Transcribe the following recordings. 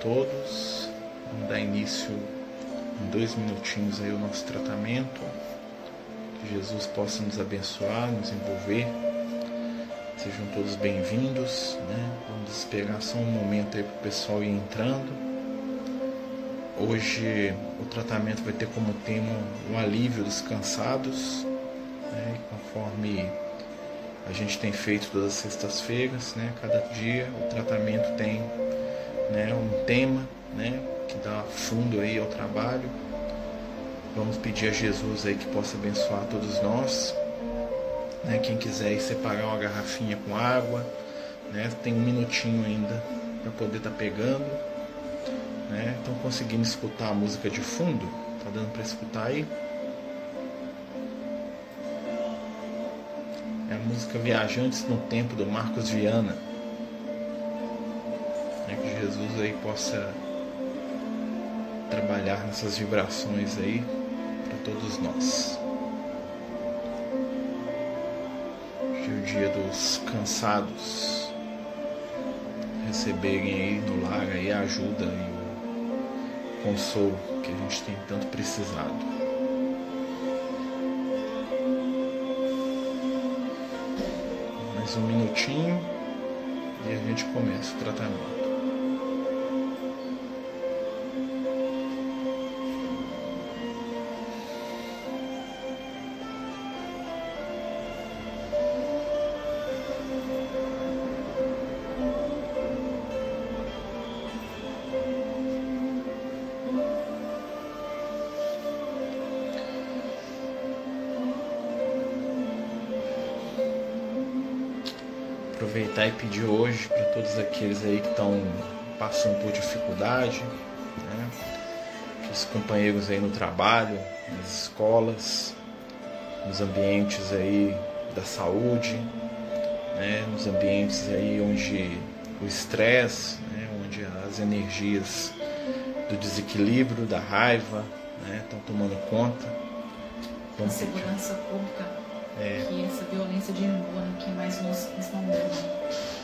todos. Vamos dar início em dois minutinhos aí o nosso tratamento. Que Jesus possa nos abençoar, nos envolver. Sejam todos bem-vindos. Né? Vamos esperar só um momento aí para o pessoal ir entrando. Hoje o tratamento vai ter como tema o alívio dos cansados, né? conforme a gente tem feito todas as sextas-feiras, né? Cada dia o tratamento tem né, um tema, né? Que dá fundo aí ao trabalho. Vamos pedir a Jesus aí que possa abençoar todos nós. Né? Quem quiser separar uma garrafinha com água, né? Tem um minutinho ainda para poder estar tá pegando. Né? Estão conseguindo escutar a música de fundo? Tá dando para escutar aí? É a música Viajantes no Tempo do Marcos Viana. Que aí possa trabalhar nessas vibrações aí para todos nós. É o dia dos cansados receberem aí no lar aí a ajuda e o consolo que a gente tem tanto precisado. mais um minutinho e a gente começa o tratamento. Todos aqueles aí que estão passando por dificuldade, né? os companheiros aí no trabalho, nas escolas, nos ambientes aí da saúde, né? nos ambientes aí onde o estresse, né? onde as energias do desequilíbrio, da raiva, né? estão tomando conta. A segurança pública é. Que essa violência diminua no que mais nos respondemos.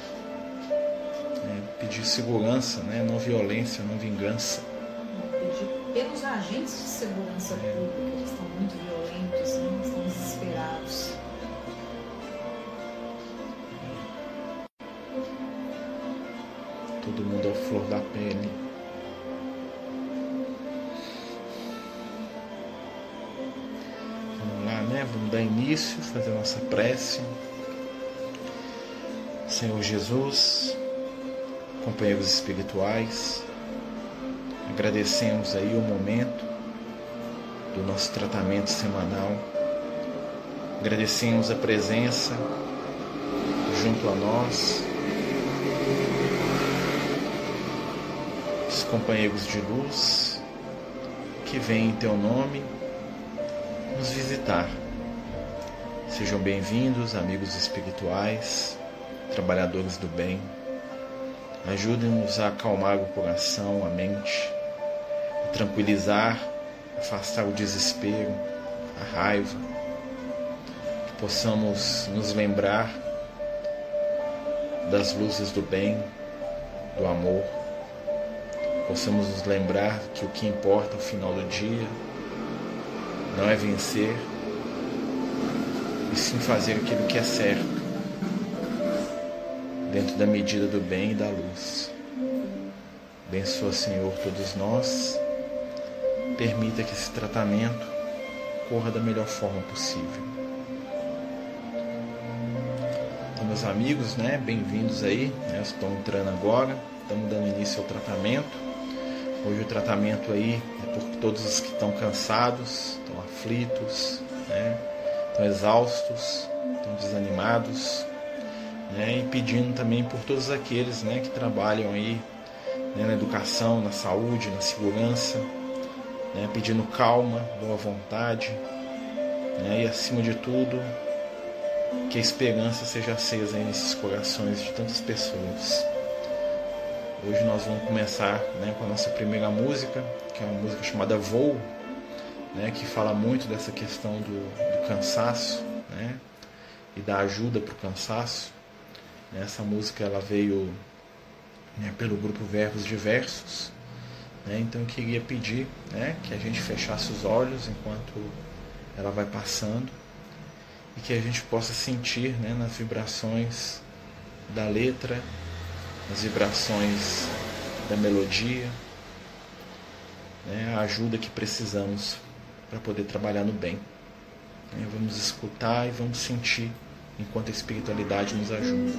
Pedir segurança, né? não violência, não vingança. Pedir pelos agentes de segurança é. pública, que estão muito violentos, né? estão desesperados. Todo mundo ao flor da pele. né? Vamos dar início, fazer nossa prece. Senhor Jesus, companheiros espirituais, agradecemos aí o momento do nosso tratamento semanal. Agradecemos a presença junto a nós dos companheiros de luz que vêm em teu nome nos visitar Sejam bem-vindos, amigos espirituais, trabalhadores do bem. Ajudem-nos a acalmar o coração, a mente, a tranquilizar, afastar o desespero, a raiva. Que possamos nos lembrar das luzes do bem, do amor. Possamos nos lembrar que o que importa no final do dia não é vencer, e sim fazer aquilo que é certo, dentro da medida do bem e da luz. Abençoa, Senhor, todos nós. Permita que esse tratamento corra da melhor forma possível. Então, meus amigos, né, bem-vindos aí. Né, estão entrando agora, estamos dando início ao tratamento. Hoje o tratamento aí é por todos os que estão cansados, estão aflitos, né? estão exaustos, estão desanimados, né? e pedindo também por todos aqueles né, que trabalham aí né, na educação, na saúde, na segurança, né, pedindo calma, boa vontade né, e acima de tudo que a esperança seja acesa nesses corações de tantas pessoas. Hoje nós vamos começar né, com a nossa primeira música, que é uma música chamada Voo, né, que fala muito dessa questão do, do cansaço né, e da ajuda para o cansaço. Essa música ela veio né, pelo grupo Verbos Diversos. Né, então eu queria pedir né, que a gente fechasse os olhos enquanto ela vai passando e que a gente possa sentir né, nas vibrações da letra, nas vibrações da melodia, né, a ajuda que precisamos para poder trabalhar no bem. Né, vamos escutar e vamos sentir enquanto a espiritualidade nos ajuda.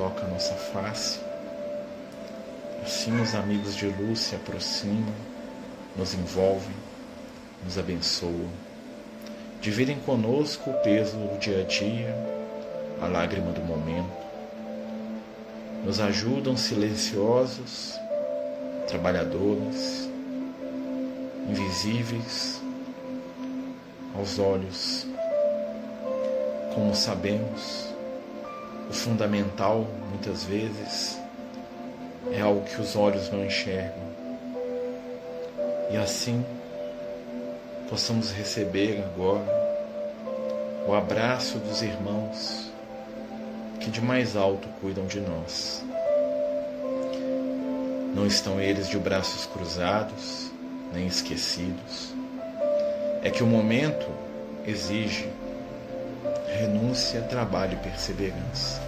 Toca a nossa face. Assim os amigos de luz se aproximam, nos envolvem, nos abençoam. Dividem conosco o peso do dia a dia, a lágrima do momento. Nos ajudam silenciosos, trabalhadores, invisíveis aos olhos, como sabemos o fundamental, muitas vezes, é algo que os olhos não enxergam. E assim, possamos receber agora o abraço dos irmãos que de mais alto cuidam de nós. Não estão eles de braços cruzados, nem esquecidos. É que o momento exige renúncia, trabalho e perseverança.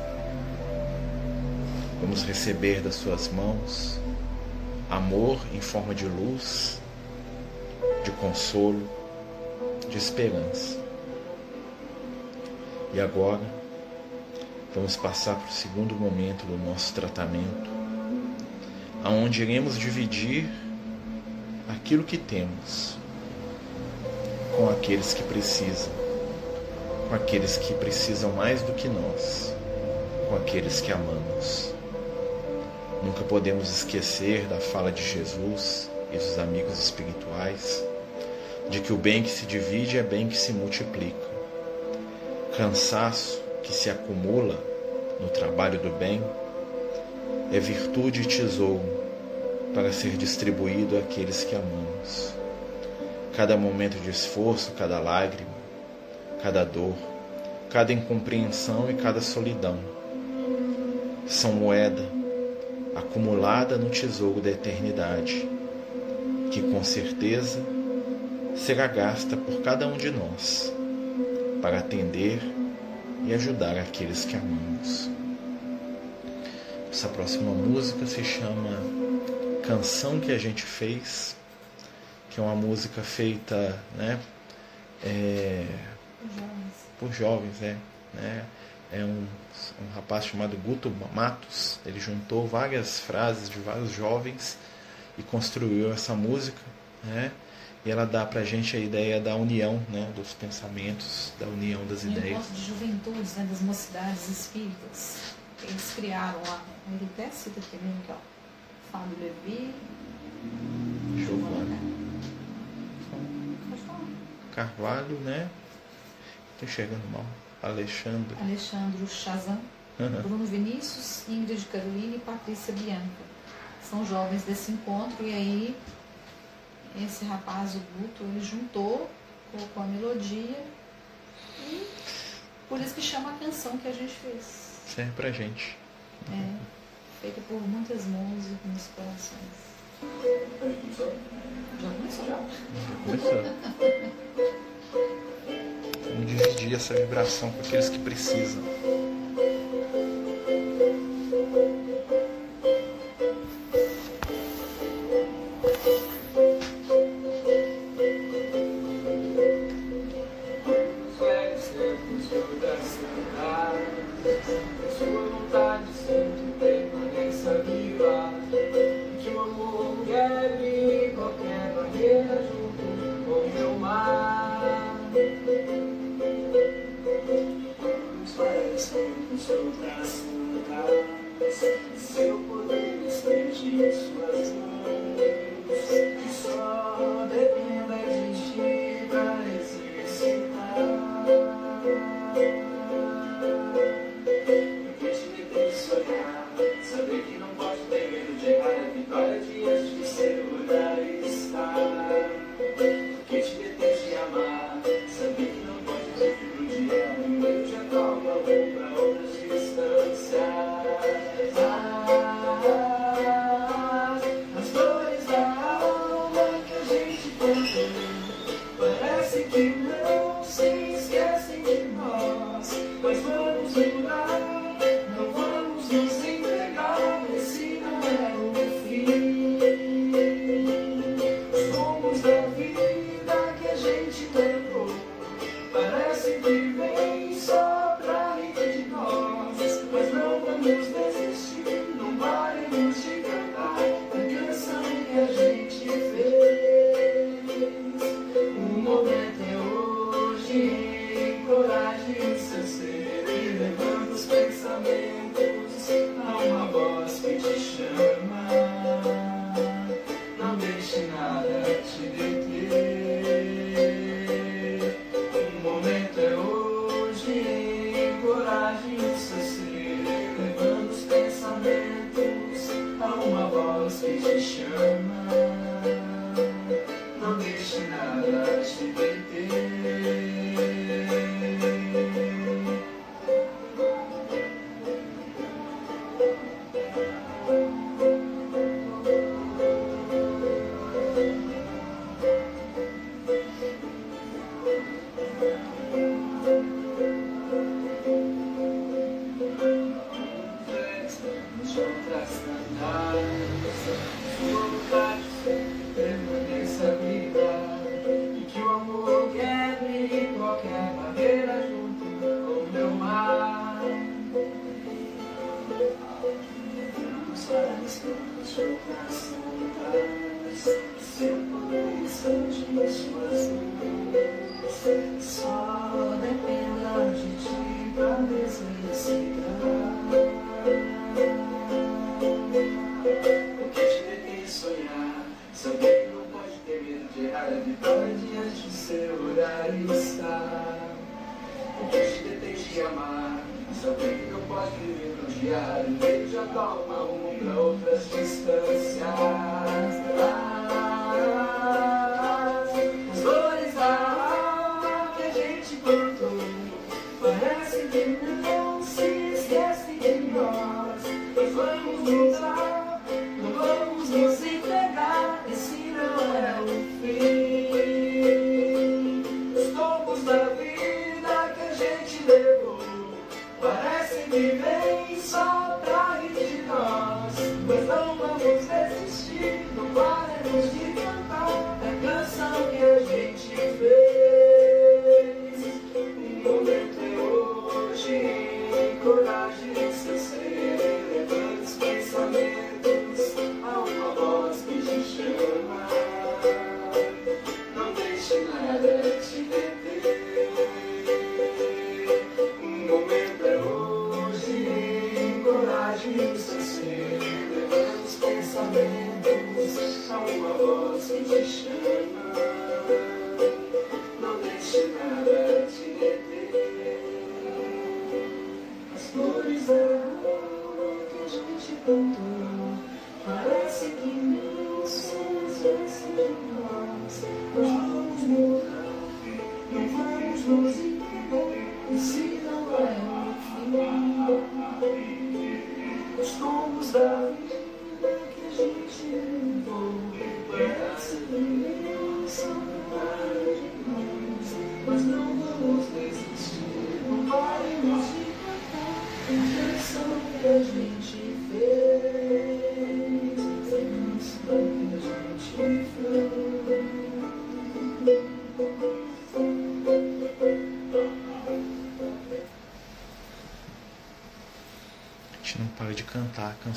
Vamos receber das Suas mãos amor em forma de luz, de consolo, de esperança. E agora, vamos passar para o segundo momento do nosso tratamento, aonde iremos dividir aquilo que temos com aqueles que precisam, com aqueles que precisam mais do que nós, com aqueles que amamos. Nunca podemos esquecer da fala de Jesus e dos amigos espirituais, de que o bem que se divide é bem que se multiplica. Cansaço que se acumula no trabalho do bem é virtude e tesouro para ser distribuído àqueles que amamos. Cada momento de esforço, cada lágrima, cada dor, cada incompreensão e cada solidão são moeda acumulada no tesouro da eternidade, que com certeza será gasta por cada um de nós para atender e ajudar aqueles que amamos. Essa próxima música se chama Canção que a gente fez, que é uma música feita, né, é, por jovens, é, né, é um, um rapaz chamado Guto Matos. Ele juntou várias frases de vários jovens e construiu essa música, né? E ela dá pra gente a ideia da união, né, dos pensamentos, da união das um ideias. de juventudes, né, das mocidades espíritas. Eles criaram lá, ele até cita aqui mesmo, que ó, Fábio Levi, Giovanna. Carvalho, né? Tô enxergando mal. Alexandre. Alexandre Chazan, uhum. Bruno Vinícius, Ingrid Carolina e Patrícia Bianca. São jovens desse encontro e aí esse rapaz, o Guto, ele juntou, colocou a melodia e por isso que chama a canção que a gente fez. Serve pra gente. É, feita por muitas mãos e muitos corações. Já começou? Já começou. Dividir essa vibração com aqueles que precisam.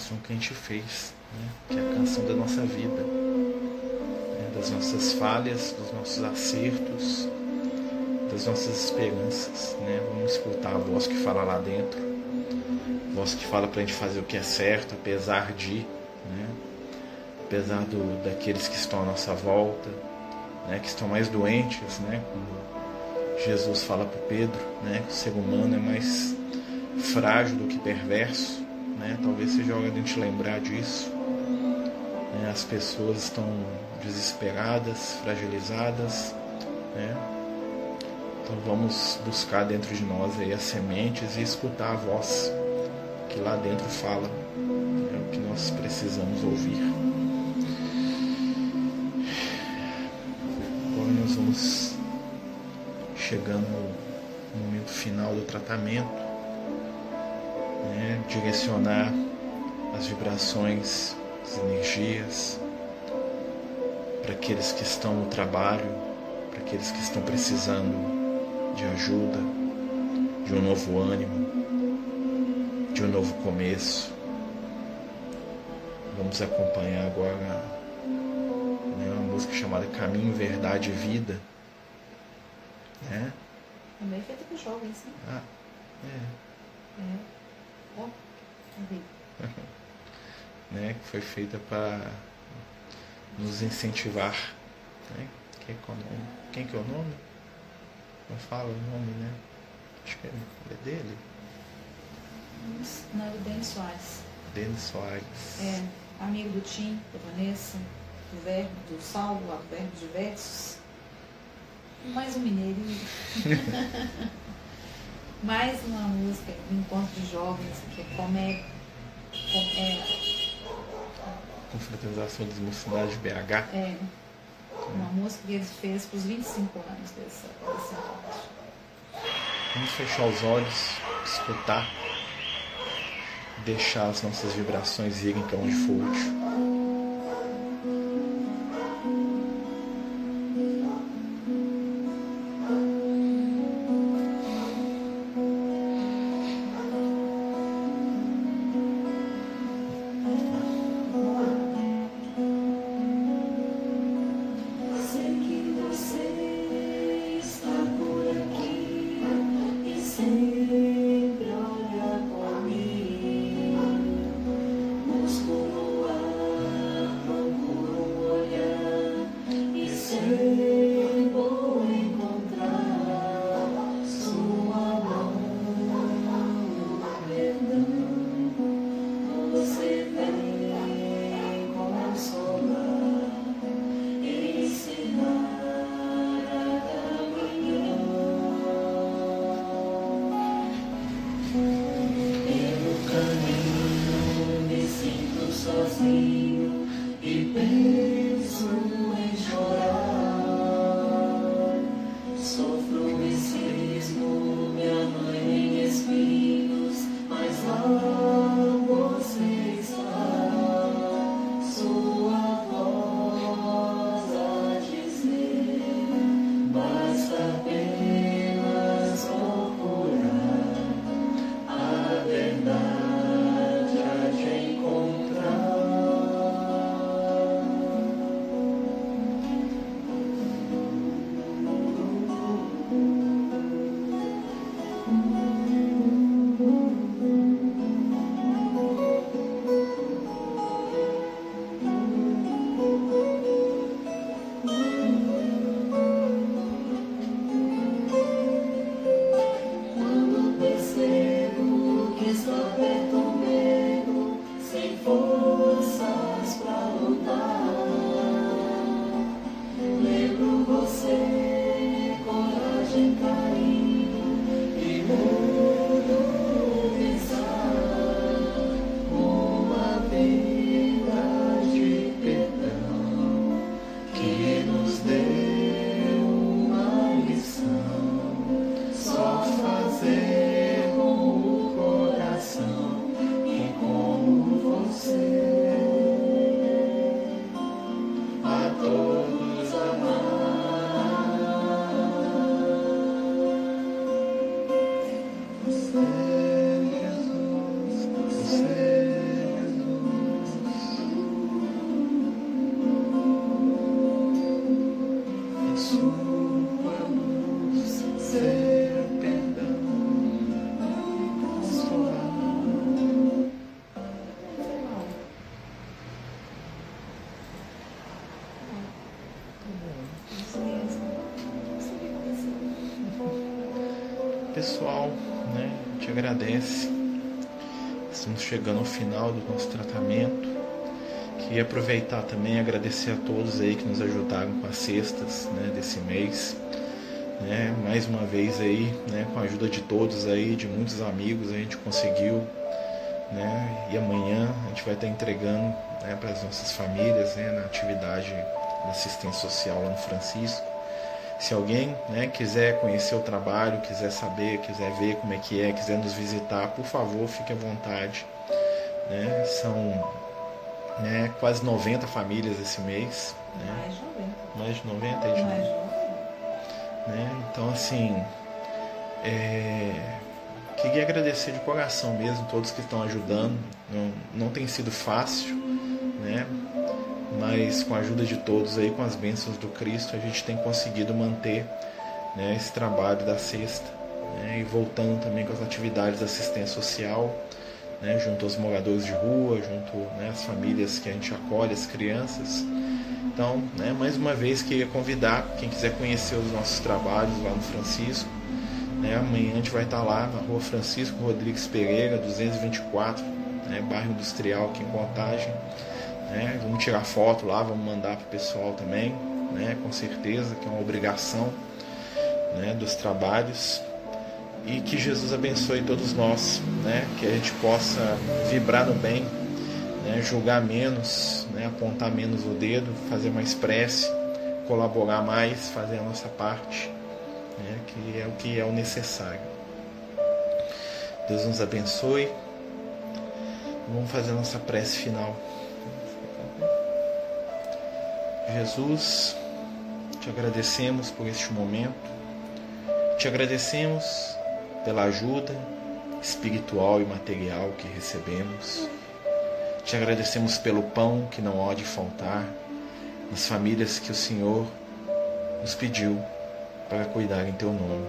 Canção que a gente fez, né? que é a canção da nossa vida, né? das nossas falhas, dos nossos acertos, das nossas esperanças. Né? Vamos escutar a voz que fala lá dentro, a voz que fala para a gente fazer o que é certo, apesar de, né? apesar do, daqueles que estão à nossa volta, né? que estão mais doentes, né? como Jesus fala para Pedro, né? que o ser humano é mais frágil do que perverso né? Talvez seja hora de a gente lembrar disso. Né? As pessoas estão desesperadas, fragilizadas, né? Então vamos buscar dentro de nós aí as sementes e escutar a voz que lá dentro fala. É o que nós precisamos ouvir. Agora nós vamos chegando no momento final do tratamento né, direcionar as vibrações, as energias para aqueles que estão no trabalho, para aqueles que estão precisando de ajuda, de um novo ânimo, de um novo começo. Vamos acompanhar agora né, uma música chamada Caminho, Verdade e Vida. Né? Também feita por jovens, né? Ah, é. é né, que foi feita para nos incentivar. Né? Que é Quem que é o nome? Não fala o nome, né? Acho que é, é dele. Não, é do Denis Soares. Denis Soares. É, amigo do Tim, da Vanessa, do verbo, do salvo, do verbo diversos. Mais um mineirinho. mais uma música do Encontro de Jovens, que é como é. Como é Confraternização das Mocidades de BH. É. Uma música que ele fez para os 25 anos desse encontro. Vamos fechar os olhos, escutar, deixar as nossas vibrações irem para onde for útil. Chegando ao final do nosso tratamento. Queria aproveitar também e agradecer a todos aí que nos ajudaram com as cestas né, desse mês. Né, mais uma vez aí, né, com a ajuda de todos aí, de muitos amigos, a gente conseguiu. Né, e amanhã a gente vai estar entregando né, para as nossas famílias né, na atividade da assistência social lá no Francisco. Se alguém né, quiser conhecer o trabalho, quiser saber, quiser ver como é que é, quiser nos visitar, por favor, fique à vontade. Né? São né, quase 90 famílias esse mês. Né? Mais de 90. Mais de 90 aí Mais de 90. Né? Então, assim, é... queria agradecer de coração mesmo todos que estão ajudando. Não, não tem sido fácil, né? mas com a ajuda de todos aí, com as bênçãos do Cristo, a gente tem conseguido manter né, esse trabalho da sexta né, e voltando também com as atividades da assistência social, né, junto aos moradores de rua, junto né, às famílias que a gente acolhe, as crianças. Então, né, mais uma vez, queria convidar quem quiser conhecer os nossos trabalhos lá no Francisco. Né, amanhã a gente vai estar lá na rua Francisco Rodrigues Pereira, 224, né, bairro industrial aqui em Contagem. Né? Vamos tirar foto lá, vamos mandar para o pessoal também, né? com certeza, que é uma obrigação né? dos trabalhos. E que Jesus abençoe todos nós, né? que a gente possa vibrar no bem, né? julgar menos, né? apontar menos o dedo, fazer mais prece, colaborar mais, fazer a nossa parte, né? que é o que é o necessário. Deus nos abençoe. Vamos fazer a nossa prece final. Jesus, te agradecemos por este momento, te agradecemos pela ajuda espiritual e material que recebemos, te agradecemos pelo pão que não há de faltar nas famílias que o Senhor nos pediu para cuidar em teu nome.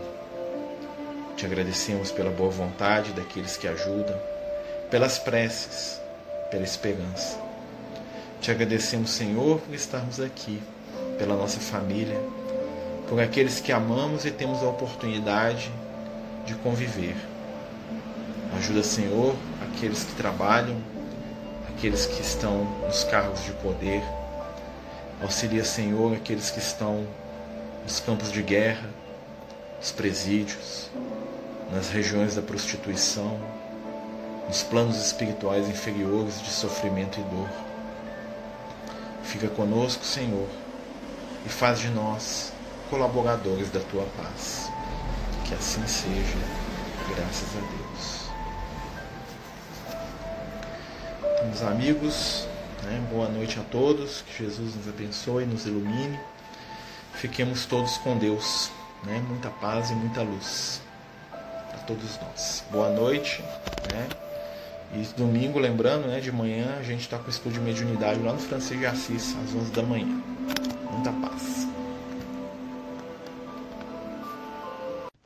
Te agradecemos pela boa vontade daqueles que ajudam, pelas preces, pela esperança. Te agradecemos, Senhor, por estarmos aqui, pela nossa família, por aqueles que amamos e temos a oportunidade de conviver. Ajuda, Senhor, aqueles que trabalham, aqueles que estão nos cargos de poder. Auxilia, Senhor, aqueles que estão nos campos de guerra, nos presídios, nas regiões da prostituição, nos planos espirituais inferiores de sofrimento e dor. Fica conosco, Senhor, e faz de nós colaboradores da tua paz. Que assim seja, graças a Deus. Meus amigos, né, boa noite a todos, que Jesus nos abençoe, nos ilumine. Fiquemos todos com Deus, né, muita paz e muita luz para todos nós. Boa noite. Né? E domingo, lembrando, né, de manhã a gente está com o estúdio de mediunidade lá no Francisco de Assis, às 11 da manhã. Muita paz.